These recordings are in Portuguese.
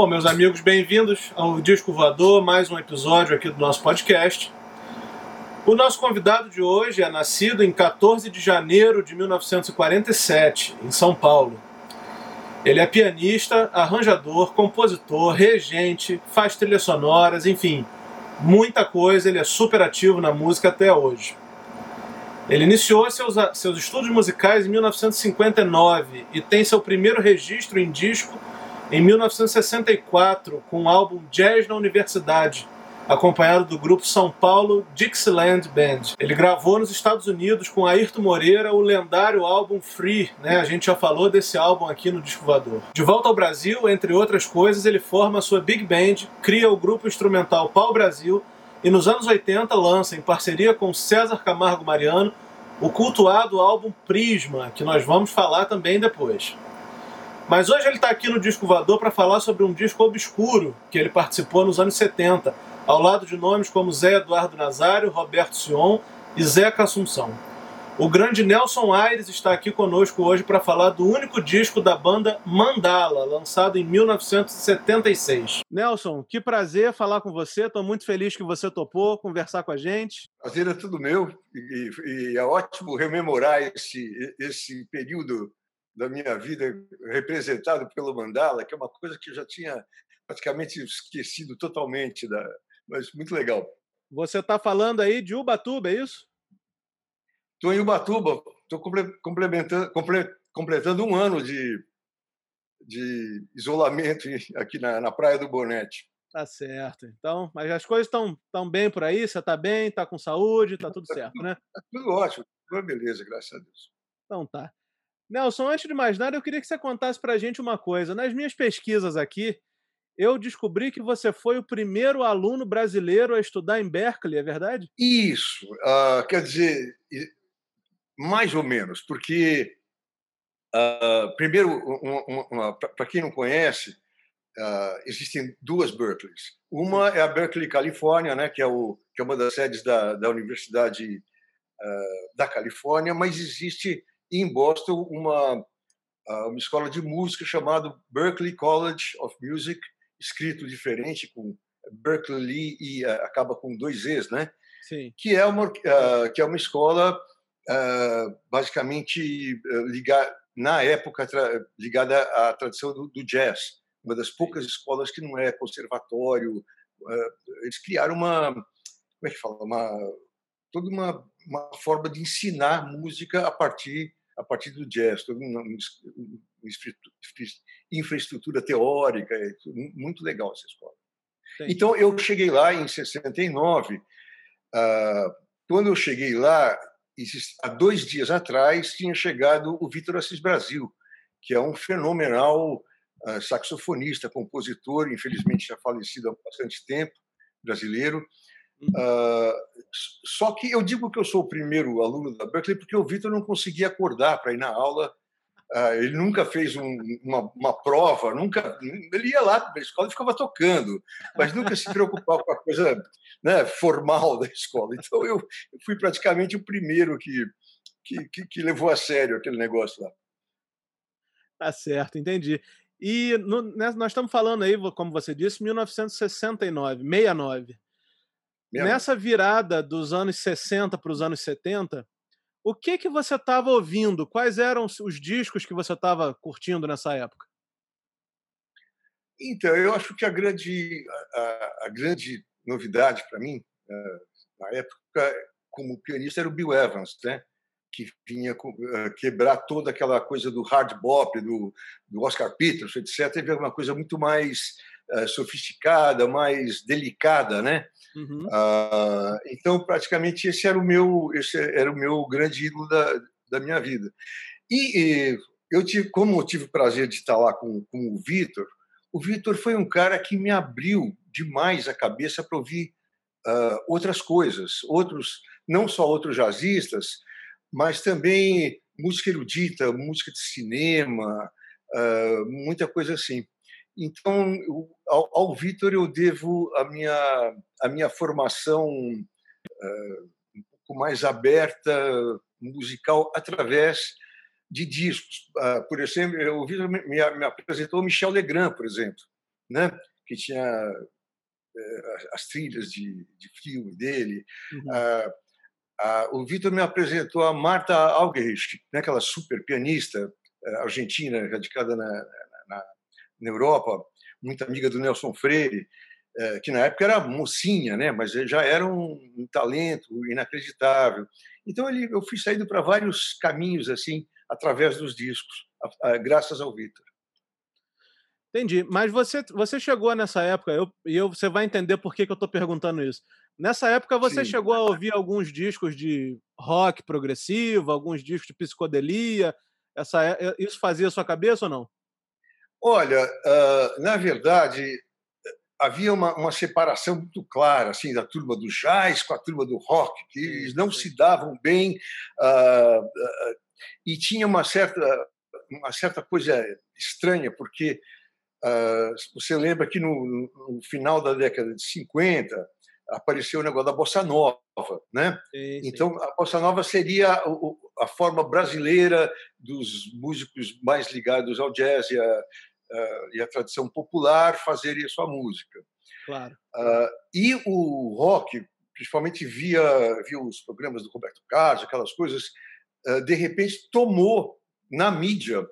Bom, meus amigos, bem-vindos ao Disco Voador, mais um episódio aqui do nosso podcast. O nosso convidado de hoje é nascido em 14 de janeiro de 1947, em São Paulo. Ele é pianista, arranjador, compositor, regente, faz trilhas sonoras, enfim, muita coisa. Ele é super ativo na música até hoje. Ele iniciou seus, seus estudos musicais em 1959 e tem seu primeiro registro em disco em 1964 com o álbum Jazz na Universidade, acompanhado do grupo São Paulo Dixieland Band. Ele gravou nos Estados Unidos com Ayrton Moreira o lendário álbum Free, né? A gente já falou desse álbum aqui no Disco Voador. De volta ao Brasil, entre outras coisas, ele forma a sua big band, cria o grupo instrumental Pau Brasil e nos anos 80 lança, em parceria com César Camargo Mariano, o cultuado álbum Prisma, que nós vamos falar também depois. Mas hoje ele está aqui no Disco Voador para falar sobre um disco obscuro que ele participou nos anos 70, ao lado de nomes como Zé Eduardo Nazário, Roberto Sion e Zeca Assunção. O grande Nelson Aires está aqui conosco hoje para falar do único disco da banda Mandala, lançado em 1976. Nelson, que prazer falar com você. Estou muito feliz que você topou conversar com a gente. Prazer é tudo meu e, e é ótimo rememorar esse, esse período da minha vida representado pelo Mandala, que é uma coisa que eu já tinha praticamente esquecido totalmente, da, mas muito legal. Você está falando aí de Ubatuba, é isso? Estou em Ubatuba, estou complementando, completando um ano de, de isolamento aqui na, na Praia do Bonete. Tá certo. Então, mas as coisas estão tão bem por aí? Você está bem? Está com saúde? Está tudo certo, né? Tá tudo ótimo. Tudo beleza, graças a Deus. Então tá. Nelson, antes de mais nada, eu queria que você contasse para a gente uma coisa. Nas minhas pesquisas aqui, eu descobri que você foi o primeiro aluno brasileiro a estudar em Berkeley, é verdade? Isso. Uh, quer dizer, mais ou menos, porque, uh, primeiro, para quem não conhece, uh, existem duas Berkeleys. Uma é a Berkeley, Califórnia, né, que, é o, que é uma das sedes da, da Universidade da Califórnia, mas existe em Boston uma, uma escola de música chamada Berklee College of Music, escrito diferente, com Berkeley e acaba com dois E's, né? Sim. Que é uma, que é uma escola basicamente ligada, na época, ligada à tradição do, do jazz. Uma das poucas escolas que não é conservatório. Eles criaram uma, como é que fala? Uma, toda uma, uma forma de ensinar música a partir a partir do jazz, toda uma, infraestrutura teórica, é muito legal essa escola. Então eu cheguei lá em 69. Ah, quando eu cheguei lá, há dois dias atrás tinha chegado o Vitor Assis Brasil, que é um fenomenal ah, saxofonista, compositor, infelizmente já falecido há bastante tempo, brasileiro. Uh, só que eu digo que eu sou o primeiro aluno da Berkeley porque o Vitor não conseguia acordar para ir na aula. Uh, ele nunca fez um, uma, uma, prova, nunca. Ele ia lá para a escola e ficava tocando, mas nunca se preocupava com a coisa né, formal da escola. Então eu, eu fui praticamente o primeiro que, que, que, que, levou a sério aquele negócio lá. Tá certo, entendi. E no, né, nós estamos falando aí, como você disse, 1969, 69. Nessa virada dos anos 60 para os anos 70, o que que você estava ouvindo? Quais eram os discos que você estava curtindo nessa época? Então, eu acho que a grande, a, a grande novidade para mim, eh, na época, como pianista, era o Bill Evans, né? que vinha eh, quebrar toda aquela coisa do hard bop, do, do Oscar Peterson, etc. Teve uma coisa muito mais sofisticada, mais delicada, né? Uhum. Uh, então, praticamente, esse era o meu, esse era o meu grande ídolo da, da minha vida. E, e eu tive, como eu tive o prazer de estar lá com, com o Vitor, o Vitor foi um cara que me abriu demais a cabeça para ouvir uh, outras coisas, outros, não só outros jazzistas, mas também música erudita, música de cinema, uh, muita coisa assim. Então, ao, ao Vitor eu devo a minha, a minha formação uh, um pouco mais aberta, musical, através de discos. Uh, por exemplo, o Vitor me, me, apresentou Michel Legrand, por exemplo. né? que tinha as trilhas de, de filme dele. Uhum. Ah, o Vitor me apresentou a Marta Algerich, né, aquela super pianista argentina, radicada na, na, Europa, muito amiga do Nelson Freire, que na época era mocinha, né? mas já era um, talento inacreditável. Então ele, eu fui saindo para vários caminhos assim através dos discos, graças ao Vitor. Entendi. Mas você, você chegou nessa época, eu, e eu, você vai entender por que, que eu estou perguntando isso. Nessa época, você Sim. chegou a ouvir alguns discos de rock progressivo, alguns discos de psicodelia. Essa, é, isso fazia sua cabeça ou não? Olha, uh, na verdade, havia uma, uma, separação muito clara assim da turma do jazz com a turma do rock, que eles não se davam bem uh, e tinha uma certa uma certa coisa estranha porque Uh, você lembra que no, no, final da década de 50 apareceu o negócio da bossa nova, né? Sim, sim. Então a bossa nova seria a, a, forma brasileira dos músicos mais ligados ao jazz e a, e a tradição popular fazerem a sua música. Claro. Uh, e o rock, principalmente via, via os programas do Roberto Carlos, aquelas coisas, uh, de repente tomou na mídia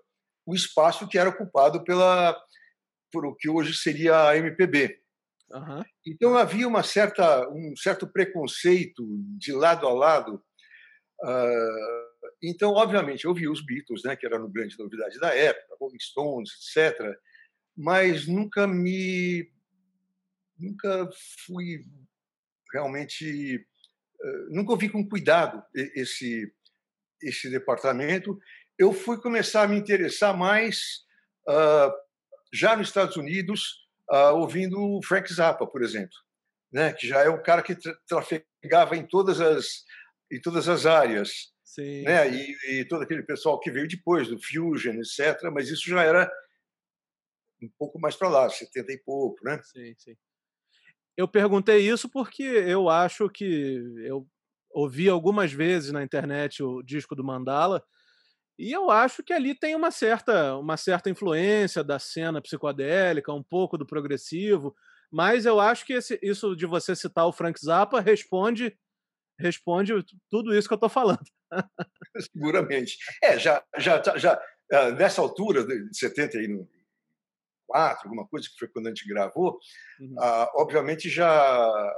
o espaço que era ocupado pela por o que hoje seria a MPB. Uhum. Então havia uma certa, um certo preconceito de lado a lado. Uh, então, obviamente, eu vi os Beatles, né, que era uma grande novidade da época, Rolling Stones, etc. Mas nunca me, nunca fui realmente, uh, nunca ouvi com cuidado esse esse departamento. Eu fui começar a me interessar mais uh, já nos Estados Unidos, uh, ouvindo Frank Zappa, por exemplo, né? que já é um cara que tra trafegava em todas as, em todas as áreas. Sim. Né? E, e, todo aquele pessoal que veio depois, do Fusion, etc. Mas isso já era um pouco mais para lá, 70 e pouco. Né? Sim, sim. Eu perguntei isso porque eu acho que eu ouvi algumas vezes na internet o disco do Mandala e eu acho que ali tem uma certa, uma certa influência da cena psicodélica, um pouco do progressivo, mas eu acho que esse, isso de você citar o Frank Zappa responde responde tudo isso que eu estou falando. Seguramente. É, já, já, já ah, nessa altura de 74, alguma coisa que foi quando a gente gravou, uhum. uh, obviamente já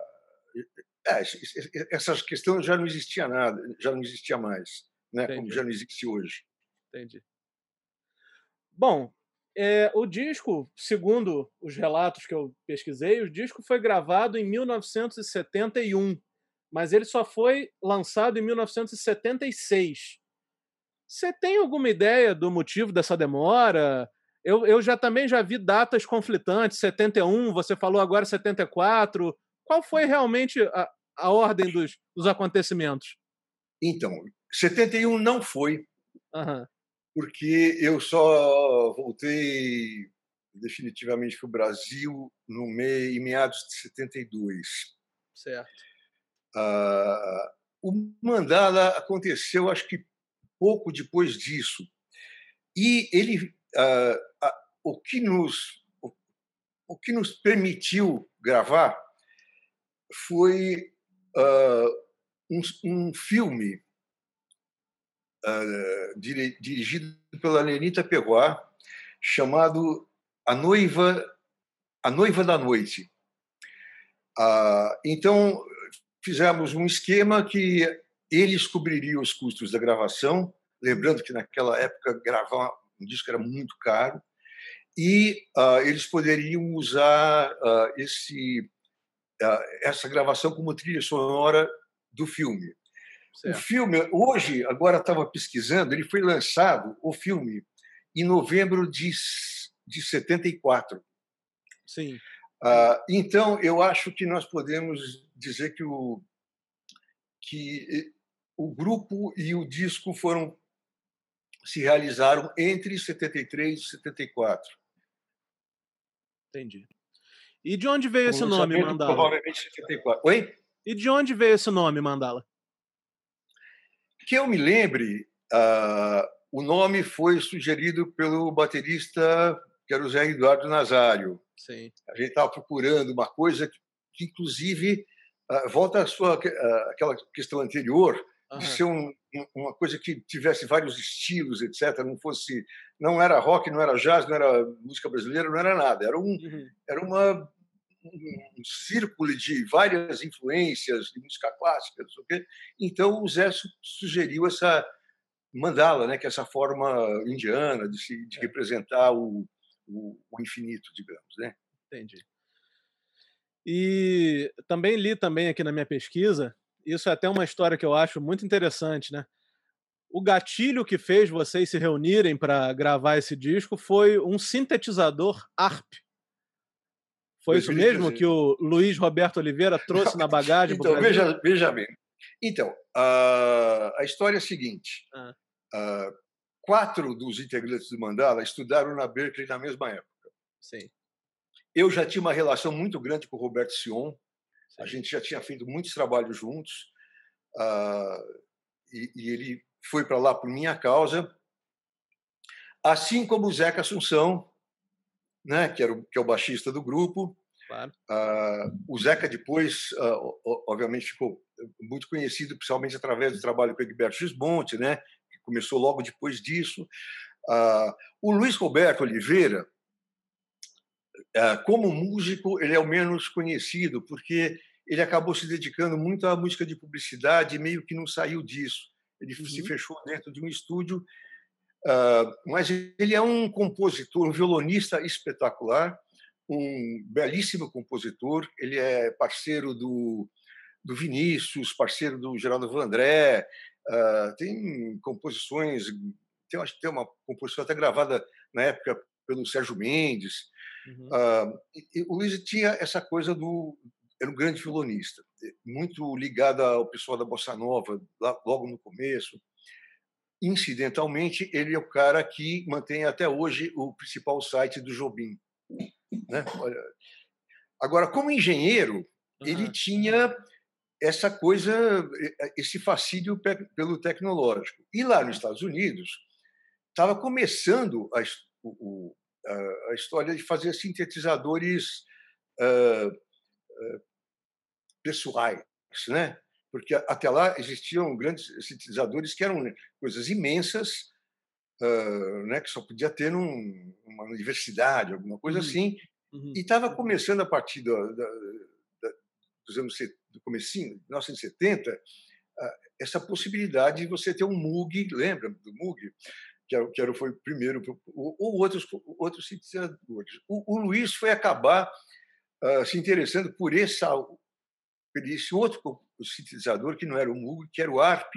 é, essa questão já não existia nada, já não existia mais, né? Como já não existe hoje. Entendi. Bom, é, o disco, segundo os relatos que eu pesquisei, o disco foi gravado em 1971, mas ele só foi lançado em 1976. Você tem alguma ideia do motivo dessa demora? Eu, eu já também já vi datas conflitantes, 71, você falou agora 74. Qual foi realmente a, a ordem dos, dos acontecimentos? Então, 71 não foi. Uhum porque eu só voltei definitivamente para o Brasil no meio, em meados de 72. Certo. Uh, o Mandala aconteceu, acho que pouco depois disso. E ele, uh, uh, o, que nos, o, o, que nos permitiu gravar foi um, um filme uh, dirigido pela Lenita Peguá, chamado A Noiva, a Noiva da Noite. Uh, então, fizemos um esquema que eles cobririam os custos da gravação, lembrando que naquela época gravar um disco era muito caro, e uh, eles poderiam usar uh, esse, uh, essa gravação como trilha sonora do filme. Certo. O filme, hoje, agora estava pesquisando, ele foi lançado, o filme, em novembro de, de 74. Sim. Uh, então, eu acho que nós podemos dizer que o, que o grupo e o disco foram se realizaram entre 73 e 74. Entendi. E de onde veio esse nome, Mandala? Provavelmente 74. Oi? E de onde veio esse nome, Mandala? Que eu me lembre, uh, o nome foi sugerido pelo baterista, que era o Zé Eduardo Nazário. Sim. A gente estava procurando uma coisa que, que inclusive, uh, volta à sua uh, aquela questão anterior uhum. de ser um, uma coisa que tivesse vários estilos, etc. Não fosse, não era rock, não era jazz, não era música brasileira, não era nada. Era um, uhum. era uma um círculo de várias influências de música clássica, não sei o quê. Então o Zé sugeriu essa mandala, né, que é essa forma indiana de, se, de é. representar o, o, o, infinito, digamos, né? Entendi. E também li também aqui na minha pesquisa, isso é até uma história que eu acho muito interessante, né? O gatilho que fez vocês se reunirem para gravar esse disco foi um sintetizador ARP. Foi isso mesmo que o Luiz Roberto Oliveira trouxe na bagagem? então, veja, veja bem. Então, a, a história é a seguinte: ah. uh, quatro dos integrantes do Mandala estudaram na Berkeley na mesma época. Sim. Eu já tinha uma relação muito grande com o Roberto Sion. Sim. A gente já tinha feito muitos trabalhos juntos. Uh, e, e, ele foi para lá por minha causa. Assim como o Zeca Assunção, né, que, era o, que é o baixista do grupo. Claro. Uh, o Zeca depois, uh, obviamente, ficou muito conhecido, principalmente através do trabalho com o Egberto Gismonte, né, começou logo depois disso. Uh, o Luiz Roberto Oliveira, como músico, ele é o menos conhecido, porque ele acabou se dedicando muito à música de publicidade e meio que não saiu disso. Ele uhum. se fechou dentro de um estúdio, mas ele é um compositor, um violonista espetacular, um belíssimo compositor. Ele é parceiro do, do Vinícius, parceiro do Geraldo Vandré. Uh, tem composições, tem, acho que tem uma composição até gravada na época pelo Sérgio Mendes. Uhum. Uh, e, e o Luiz tinha essa coisa do era um grande violonista, muito ligado ao pessoal da bossa nova, lá, logo no começo. Incidentalmente, ele é o cara que mantém até hoje o principal site do Jobim. Né? Agora, como engenheiro, uhum. ele tinha essa coisa, esse fascínio pelo tecnológico. E lá nos Estados Unidos, estava começando a, a, história de fazer sintetizadores uh, uh, pessoais, né? Porque até lá existiam grandes sintetizadores que eram coisas imensas, uh, né? Que só podia ter num, numa universidade, alguma coisa uhum. assim. Uhum. E estava começando a partir da, da, dos anos do comecinho, 1970, essa possibilidade de você ter um Moog, lembra do Moog? Que era, que era, foi o primeiro, ou, outros, outros sintetizadores. O, o Luiz foi acabar uh, se interessando por essa, por esse outro sintetizador, que não era o Moog, que era o ARP,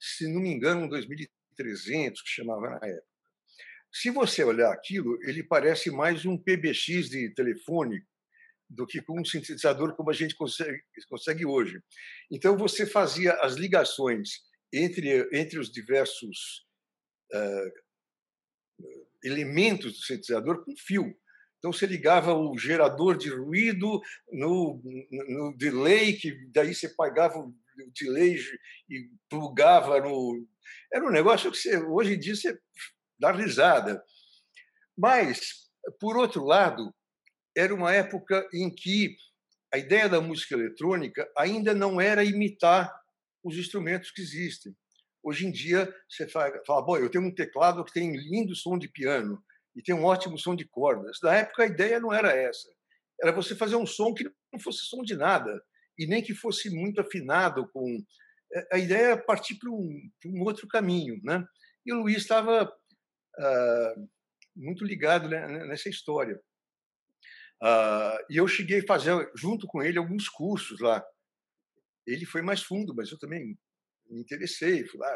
se não me engano, um 2300, que chamava na época. Se você olhar aquilo, ele parece mais um PBX de telefone do que com um sintetizador como a gente consegue, consegue hoje. Então, você fazia as ligações entre, entre os diversos uh, elementos do sintetizador com fio. Então, você ligava o gerador de ruído no, no delay, que daí você pagava o delay e plugava no. Era um negócio que você, hoje em dia você dá risada. Mas, por outro lado, era uma época em que a ideia da música eletrônica ainda não era imitar os instrumentos que existem. Hoje em dia, você fala, bom, eu tenho um teclado que tem lindo som de piano e tem um ótimo som de cordas. Na época, a ideia não era essa. Era você fazer um som que não fosse som de nada e nem que fosse muito afinado com... A ideia era partir para um, um outro caminho. Né? E o Luiz estava uh, muito ligado né, nessa história. Uh, e eu cheguei a fazer, junto com ele, alguns cursos lá. Ele foi mais fundo, mas eu também me interessei. Fui lá.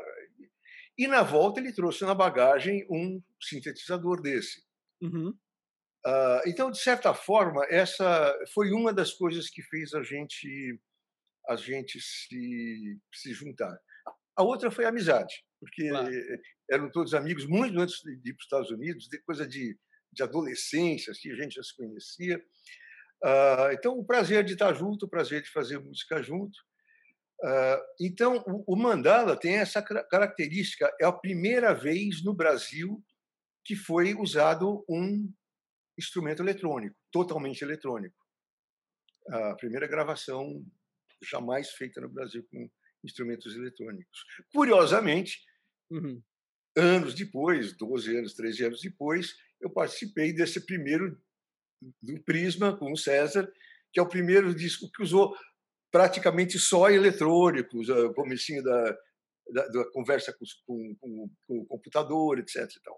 E na volta ele trouxe na bagagem um sintetizador desse. Uhum. Uh, então, de certa forma, essa foi uma das coisas que fez a gente a gente se, se juntar. A outra foi a amizade, porque claro. eram todos amigos muito antes de ir para os Estados Unidos, de coisa de de adolescência, assim, a gente já se conhecia. Uh, então, o prazer de estar junto, o prazer de fazer música junto. Uh, então, o, o, Mandala tem essa característica. É a primeira vez no Brasil que foi usado um instrumento eletrônico, totalmente eletrônico. A primeira gravação jamais feita no Brasil com instrumentos eletrônicos. Curiosamente, uhum. Anos depois, 12 anos, 13 anos depois, eu participei desse primeiro do Prisma com o César, que é o primeiro disco que usou praticamente só eletrônicos, o comecinho da, da, da conversa com, com, com, com, o computador, etc. Então.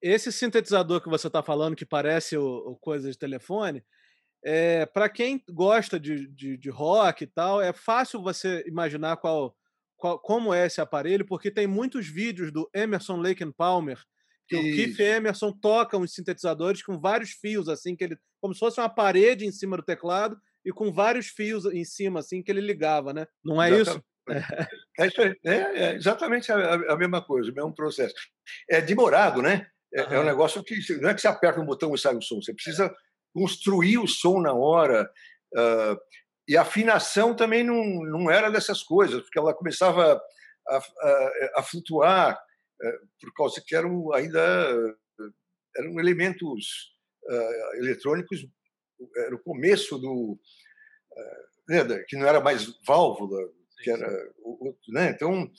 Esse sintetizador que você está falando, que parece o, o coisa de telefone, é, para quem gosta de, de, de, rock e tal, é fácil você imaginar qual, qual, como é esse aparelho, porque tem muitos vídeos do Emerson Lake and Palmer, que Isso. o Keith Emerson toca uns sintetizadores com vários fios, assim, que ele, como se fosse uma parede em cima do teclado e com vários fios em cima, assim, que ele ligava, né? Não é exatamente. isso? É, isso é, é, exatamente a, a, mesma coisa, o mesmo processo. É demorado, né? É, uhum. é um negócio que não é que você aperta um botão e sai o som, você precisa construir o som na hora. Uh, e a afinação também não, não era dessas coisas, porque ela começava a, a, a flutuar, uh, por causa que eram ainda eram elementos uh, eletrônicos, era o começo do. Né, que não era mais válvula, que era né? Então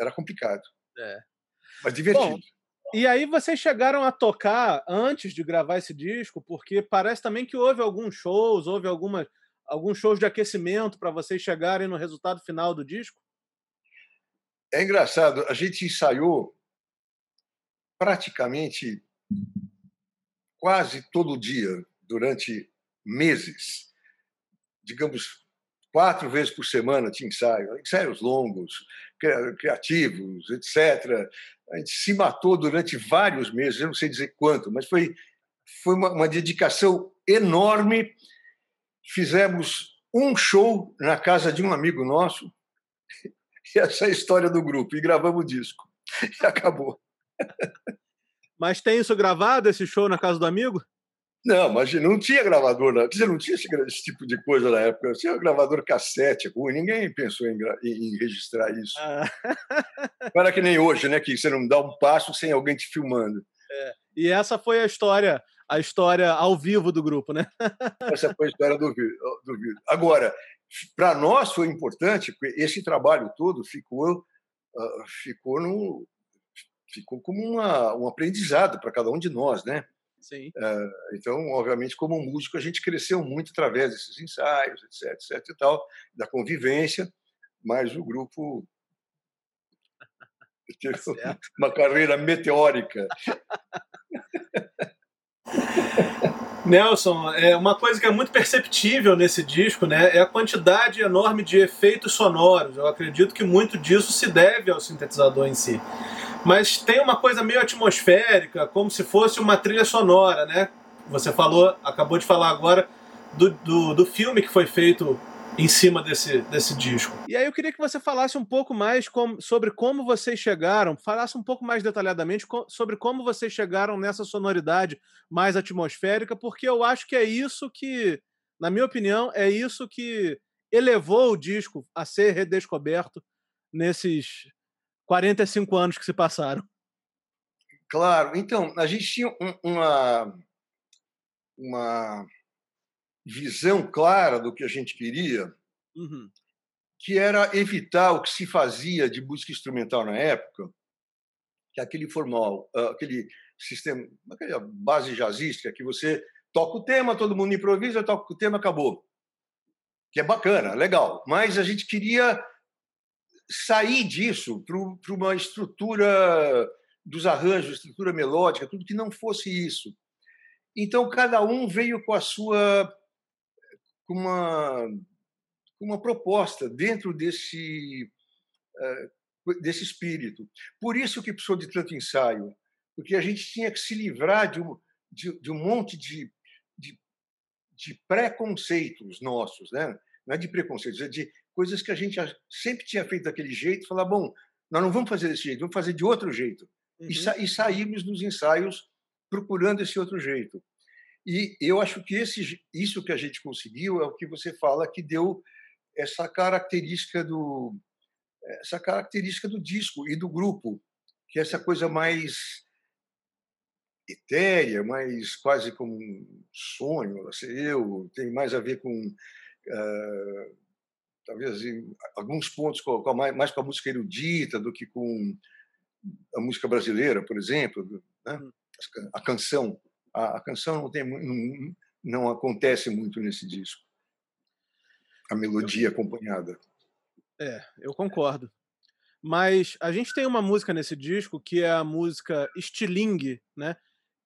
era complicado. É. Mas divertido. Bom, e aí vocês chegaram a tocar antes de gravar esse disco, porque parece também que houve alguns shows, houve algumas, alguns shows de aquecimento para vocês chegarem no resultado final do disco? É engraçado, a gente ensaiou praticamente quase todo dia durante meses. Digamos, quatro vezes por semana tinha ensaio, ensaios longos, criativos, etc. A gente se matou durante vários meses, eu não sei dizer quanto, mas foi, foi uma, uma dedicação enorme. Fizemos um show na casa de um amigo nosso, e essa é a história do grupo, e gravamos o disco. E acabou. Mas tem isso gravado, esse show na casa do amigo? Não, mas não tinha gravador, não, não tinha esse, esse, tipo de coisa na época. Tinha gravador cassete, ruim, ninguém pensou em, em, em registrar isso. Ah. Não era que nem hoje, né? Que você não dá um passo sem alguém te filmando. É. E essa foi a história, a história ao vivo do grupo, né? essa foi a história do, do vídeo. Agora, para nós foi importante, porque esse trabalho todo ficou, uh, ficou, no, ficou como uma, um aprendizado para cada um de nós, né? Sim. Uh, então, obviamente, como músico, a gente cresceu muito através desses ensaios, etc, etc e tal, da convivência, mas o grupo teve tá uma carreira meteórica. Nelson, é uma coisa que é muito perceptível nesse disco, né, é a quantidade enorme de efeitos sonoros. Eu acredito que muito disso se deve ao sintetizador em si mas tem uma coisa meio atmosférica, como se fosse uma trilha sonora, né? Você falou, acabou de falar agora do, do, do filme que foi feito em cima desse, desse disco. E aí eu queria que você falasse um pouco mais com, sobre como vocês chegaram, falasse um pouco mais detalhadamente com, sobre como vocês chegaram nessa sonoridade mais atmosférica, porque eu acho que é isso que, na minha opinião, é isso que elevou o disco a ser redescoberto nesses 45 anos que se passaram. Claro. Então, a gente tinha uma, uma visão clara do que a gente queria, uhum. que era evitar o que se fazia de música instrumental na época, que é aquele formal, ah, aquele sistema, aquela base jazzística que você toca o tema, todo mundo improvisa, toca o tema, acabou. Que é bacana, legal. Mas a gente queria sair disso para uma estrutura dos arranjos, estrutura melódica, tudo que não fosse isso. Então, cada um veio com a sua. Com uma, uma proposta dentro desse, eh, desse espírito. Por isso que precisou de tanto ensaio, porque a gente tinha que se livrar de um, de, de um monte de, de, de preconceitos nossos, né? não é de preconceitos, é de coisas que a gente sempre tinha feito daquele jeito, falar, bom, nós não vamos fazer desse jeito, vamos fazer de outro jeito. Uhum. E, sa e saímos nos ensaios procurando esse outro jeito. E eu acho que esse, isso que a gente conseguiu é o que você fala que deu essa característica do essa característica do disco e do grupo, que é essa coisa mais etérea, mais quase como um sonho, ser eu, tem mais a ver com uh, talvez alguns pontos com, com mais, mais, com a música erudita do que com a música brasileira, por exemplo, né? Hum. a canção. A, canção não tem não, não acontece muito nesse disco. A melodia acompanhada. É, eu concordo. Mas a gente tem uma música nesse disco que é a música Stiling, né?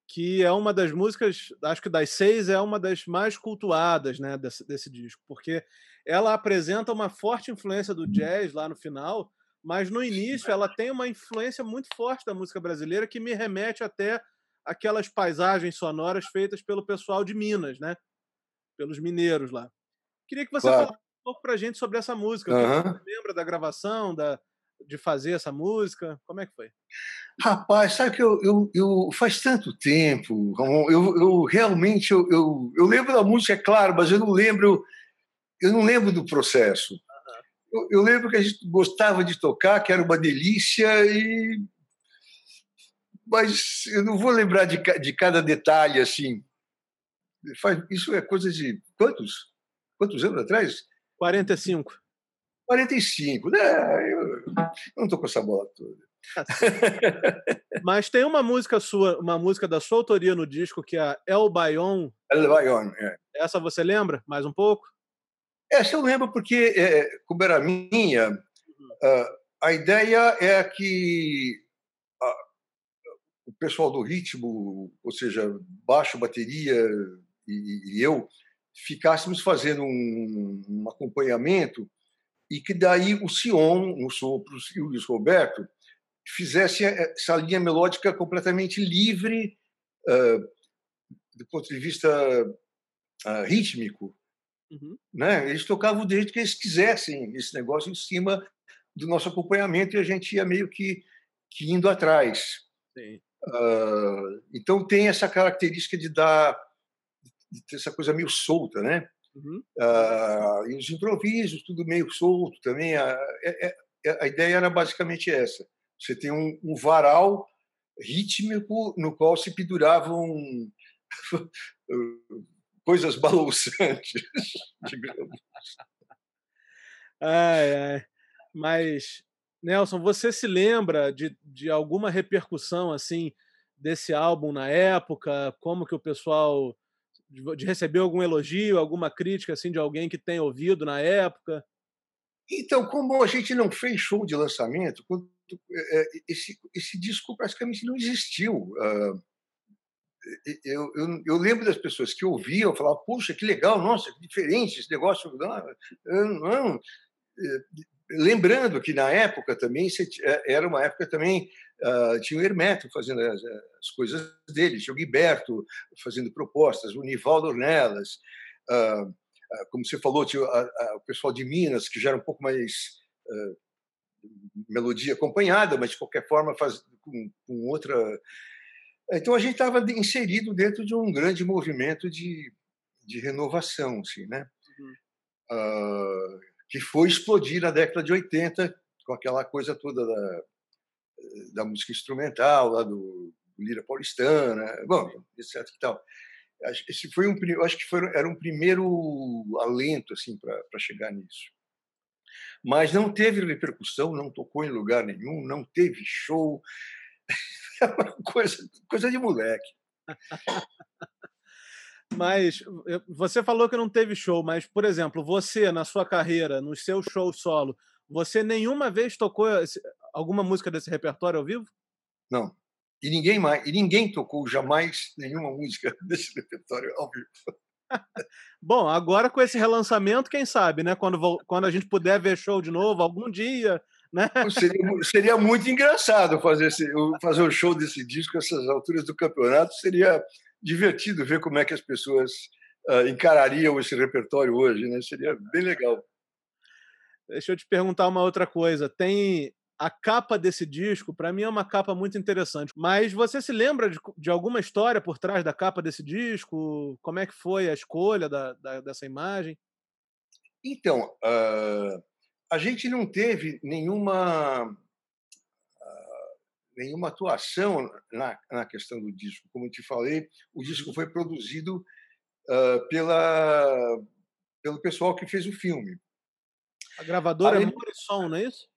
Que é uma das músicas, acho que das seis, é uma das mais cultuadas né, desse, desse disco, porque ela apresenta uma forte influência do jazz lá no final, mas no início ela tem uma influência muito forte da música brasileira que me remete até aquelas paisagens sonoras feitas pelo pessoal de Minas, né? Pelos mineiros lá. Queria que você claro. falasse um pouco pra gente sobre essa música. Uhum. Você lembra da gravação, da, de fazer essa música? Como é que foi? Rapaz, sabe que eu, eu, eu faz tanto tempo, eu, eu realmente eu, eu, eu, lembro da música, é claro, mas eu não lembro eu não lembro do processo. Eu, eu lembro que a gente gostava de tocar, que era uma delícia e mas eu não vou lembrar de, de cada detalhe assim. Faz, isso é coisa de quantos? Quantos anos atrás? 45. 45, né? Eu, eu não estou com essa bola toda. Tá Mas tem uma música sua, uma música da sua autoria no disco que é El Bayon. El Bayon, é. Essa você lembra mais um pouco? Essa eu lembro porque, é, como era minha, uh, a ideia é que o pessoal do ritmo, ou seja, baixo, bateria e, e eu, ficássemos fazendo um, um, acompanhamento e que daí o Sion, no sopros, e o Luiz Roberto fizesse essa linha melódica completamente livre uh, do ponto de vista uh, rítmico. Uhum. Né? Eles tocavam desde que eles quisessem esse negócio em cima do nosso acompanhamento e a gente ia meio que, que indo atrás. Uh, então tem essa característica de dar de ter essa coisa meio solta, né? Uhum. Uh, e os improvisos, tudo meio solto também. A, é, é, é, a ideia era basicamente essa. Você tem um, um varal rítmico no qual se penduravam coisas balouçantes, digamos. Ai, ai. Mas, Nelson, você se lembra de, de alguma repercussão assim desse álbum na época? Como que o pessoal de receber algum elogio, alguma crítica assim de alguém que tem ouvido na época? Então, como a gente não fez show de lançamento, é, esse, esse disco praticamente não existiu. Ah, eu, eu, eu, lembro das pessoas que ouviam, falavam, puxa, que legal, nossa, que diferente esse negócio. Não, não. Lembrando que na época também eh, era uma época também uh, tinha o Hermeto fazendo as, as, coisas dele, tinha o Guiberto fazendo propostas, o Nivaldo Ornelas, uh, uh, como você falou, tinha o pessoal de Minas que já era um pouco mais melodia acompanhada, mas de qualquer forma faz, com, com outra então a gente estava inserido dentro de um grande movimento de, de renovação, assim, né? Uhum. Que foi explodir na década de 80 com aquela coisa toda da, da música instrumental, lá do Lira Paulistana, bom, etc. E tal. Esse foi um, acho que foi, era um primeiro alento assim para chegar nisso. Mas não teve repercussão, não tocou em lugar nenhum, não teve show. É uma coisa, coisa de moleque. Mas você falou que não teve show, mas, por exemplo, você, na sua carreira, nos seus shows solo, você nenhuma vez tocou alguma música desse repertório ao vivo? Não. E ninguém mais, e ninguém tocou jamais nenhuma música desse repertório ao vivo. Bom, agora com esse relançamento, quem sabe, né? Quando, quando a gente puder ver show de novo, algum dia, né? Seria, seria muito engraçado fazer, esse, fazer o show desse disco essas alturas do campeonato. Seria divertido ver como é que as pessoas uh, encarariam esse repertório hoje, né? Seria bem legal. Deixa eu te perguntar uma outra coisa. Tem a capa desse disco, para mim é uma capa muito interessante. Mas você se lembra de, de, alguma história por trás da capa desse disco? Como é que foi a escolha da, da, dessa imagem? Então, uh, a gente não teve nenhuma nenhuma atuação na, na questão do disco. Como eu te falei, o disco foi produzido uh, pela, pelo pessoal que fez o filme. A gravadora é Morrison, não é isso?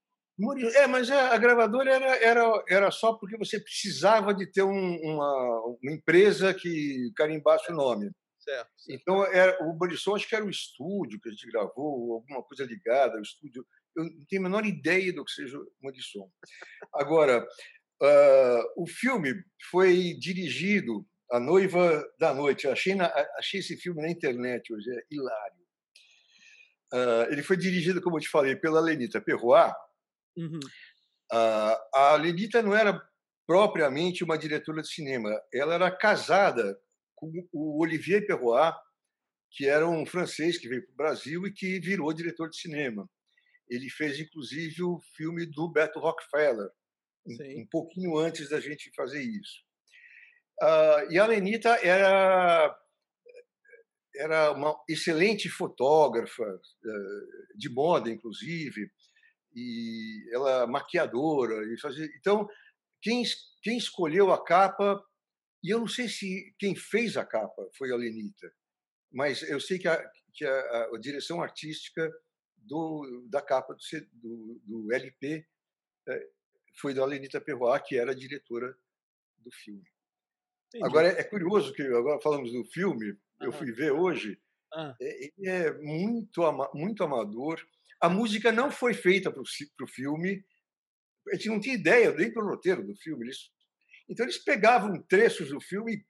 É, mas a, gravadora era, era, era só porque você precisava de ter um, uma, uma empresa que carimbasse o nome. Certo, certo. Então, era, o Morrison acho que era o estúdio que a gente gravou, alguma coisa ligada ao estúdio. Eu não tenho a menor ideia do que seja o Morrison. Agora, uh, o filme foi dirigido A Noiva da Noite. Eu achei, na, achei esse filme na internet hoje, é hilário. Uh, ele foi dirigido, como eu te falei, pela Lenita Perrois. Uhum. Uh, a Lenita não era propriamente uma diretora de cinema, ela era casada com o Olivier Perrois, que era um francês que veio para o Brasil e que virou diretor de cinema. Ele fez, inclusive, o filme do Beto Rockefeller, Sim. um pouquinho antes da gente fazer isso. Uh, e a Lenita era era uma excelente fotógrafa uh, de moda, inclusive, e ela maquiadora e fazia. Então, quem quem escolheu a capa e eu não sei se quem fez a capa foi a Lenita, mas eu sei que a, que a, a direção artística do, da capa do, do, do LP é, foi da Lenita Perrois, que era a diretora do filme. Entendi. Agora, é curioso que agora falamos do filme, uhum. eu fui ver hoje, ah. é, ele é muito, muito amador. A música não foi feita para o filme, a gente não tinha ideia nem para o roteiro do filme. Eles, então, eles pegavam trechos do filme e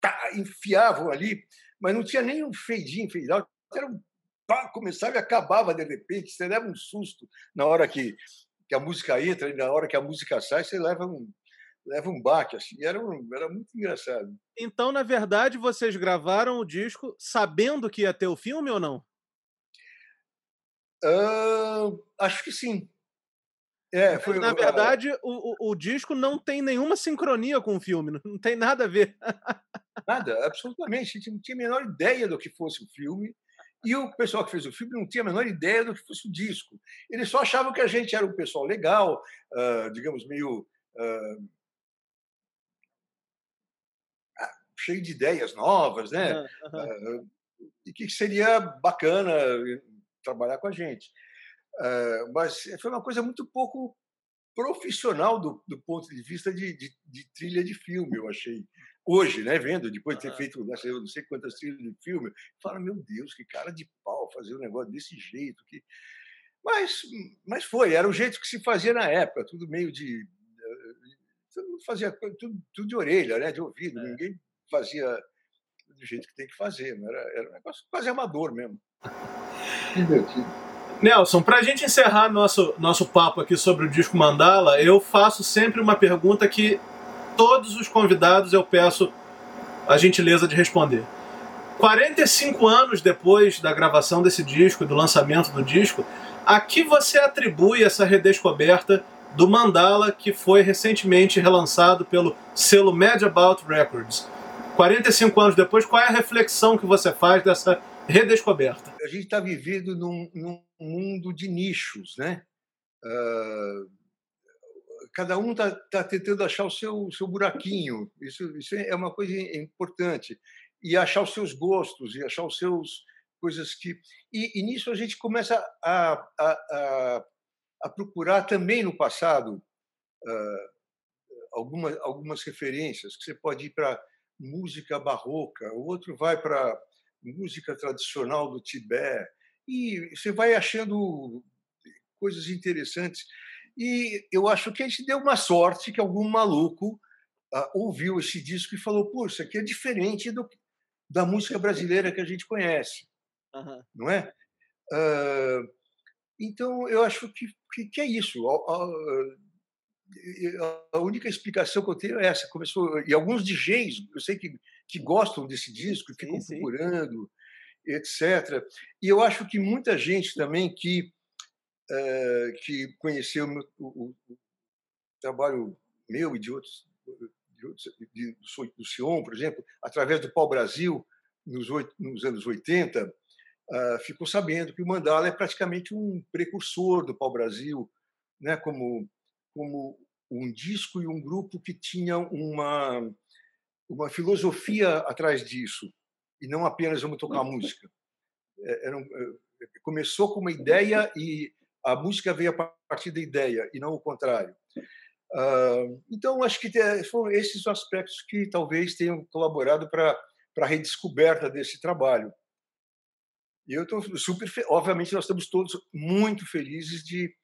tá, enfiavam ali, mas não tinha nem um fade-in, fade-out. Era um pá, começava e acabava de repente. Você leva um susto na hora que que a música entra e na hora que a música sai, você leva um, leva um baque. Assim. Era, um, era muito engraçado. Então, na verdade, vocês gravaram o disco sabendo que ia ter o filme ou não? Uh, acho que sim. É, foi, na verdade, uh, o, o, o, disco não tem nenhuma sincronia com o filme, não tem nada a ver. Nada, absolutamente. A gente não tinha a menor ideia do que fosse o filme. E o pessoal que fez o filme não tinha a menor ideia do que fosse o disco. Eles só achavam que a gente era um pessoal legal, uh, digamos, meio. Uh, cheio de ideias novas, né? Uhum. Uh, e que seria bacana trabalhar com a gente. mas foi uma coisa muito pouco profissional do, do ponto de vista de, de, de, trilha de filme, eu achei hoje, né, vendo, depois de ter feito né, não sei quantas trilhas de filme, fala, meu Deus, que cara de pau fazer um negócio desse jeito. Que... Mas, mas foi, era o jeito que se fazia na época, tudo meio de. Eh, mundo fazia tudo, tudo de orelha, né, de ouvido, é. ninguém fazia do jeito que tem que fazer, era, era um negócio quase amador mesmo. Nelson, para a gente encerrar nosso, nosso papo aqui sobre o disco Mandala, eu faço sempre uma pergunta que todos os convidados eu peço a gentileza de responder. 45 anos depois da gravação desse disco e do lançamento do disco, a que você atribui essa redescoberta do Mandala que foi recentemente relançado pelo selo Mediabout Records? 45 anos depois, qual é a reflexão que você faz dessa redescoberta? A gente está vivendo num, num, mundo de nichos, né? Uh cada um está tá tentando achar o seu, seu buraquinho. Isso, isso é uma coisa importante. E achar os seus gostos, e achar os seus coisas que. E, e nisso a gente começa a, a, a, a procurar também no passado uh, algumas, algumas referências, que você pode ir para música barroca, o outro vai para música tradicional do Tibete, e você vai achando coisas interessantes. E eu acho que a gente deu uma sorte que algum maluco uh, ouviu esse disco e falou: Pô, isso aqui é diferente do, da música brasileira que a gente conhece. Uhum. Não é? Uh, então, eu acho que, que, que é isso. A, a, a, única explicação que eu tenho é essa. Começou, e alguns DJs, eu sei que, que gostam desse disco, ficam sim, procurando, etc. E eu acho que muita gente também que eh, que conheceu o, o, o, trabalho meu e de outros, de outros de, do Sion, por exemplo, através do Pau Brasil, nos, nos anos 80, uh, ah, ficou sabendo que o Mandala é praticamente um precursor do Pau Brasil, né, como, como um disco e um grupo que tinham uma, uma filosofia atrás disso, e não apenas vamos tocar música. É, um, é, começou com uma ideia e a música veio a partir da ideia, e não o contrário. Uh, então, acho que foram esses aspectos que talvez tenham colaborado para a redescoberta desse trabalho. E eu estou super. Obviamente, nós estamos todos muito felizes de,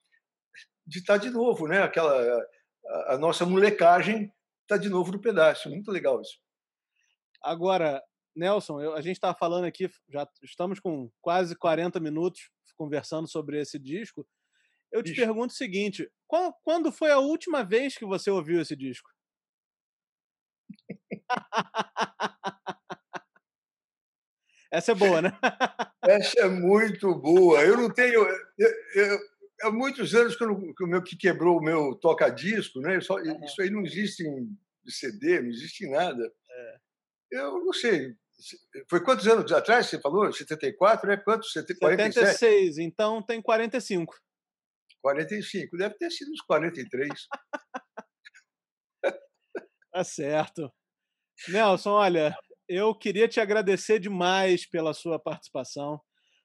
de estar de novo, né? Aquela, a, a nossa molecagem está de novo no pedaço. Muito legal isso. Agora, Nelson, eu, a gente está falando aqui, já estamos com quase 40 minutos conversando sobre esse disco. Eu te pergunto o seguinte: qual, quando foi a última vez que você ouviu esse disco? Essa é boa, né? Essa é muito boa. Eu não tenho. Eu, eu, há muitos anos que, que o meu que quebrou o meu toca-disco, né? Só, uhum. Isso aí não existe em CD, não existe em nada. É. Eu não sei. Foi quantos anos atrás você falou? 74, né? Quantos? 47? 76, então tem 45. 45, deve ter sido uns 43. tá certo. Nelson, olha, eu queria te agradecer demais pela sua participação.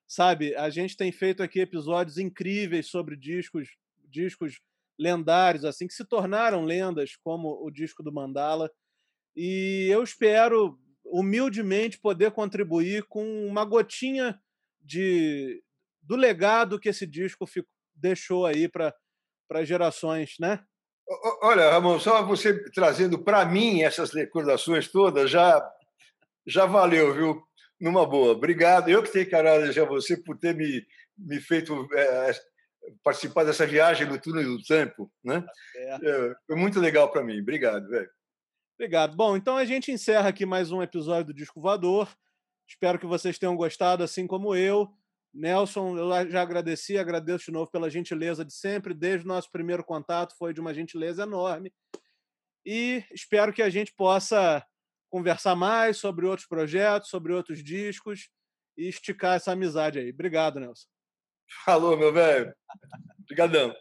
Sabe, a gente tem feito aqui episódios incríveis sobre discos, discos lendários, assim, que se tornaram lendas, como o disco do Mandala. E eu espero humildemente poder contribuir com uma gotinha de do legado que esse disco ficou, deixou aí para gerações, né? Olha, Ramon, só você trazendo para mim essas recordações todas já já valeu, viu? Numa boa. Obrigado. Eu que tenho que agradecer a você por ter me, me feito é, participar dessa viagem no túnel do tempo, né? É. É, foi muito legal para mim. Obrigado, velho. Obrigado. Bom, então a gente encerra aqui mais um episódio do Disco Voador. Espero que vocês tenham gostado, assim como eu. Nelson, eu já agradeci, agradeço de novo pela gentileza de sempre, desde o nosso primeiro contato, foi de uma gentileza enorme. E espero que a gente possa conversar mais sobre outros projetos, sobre outros discos e esticar essa amizade aí. Obrigado, Nelson. Falou, meu velho. Obrigadão.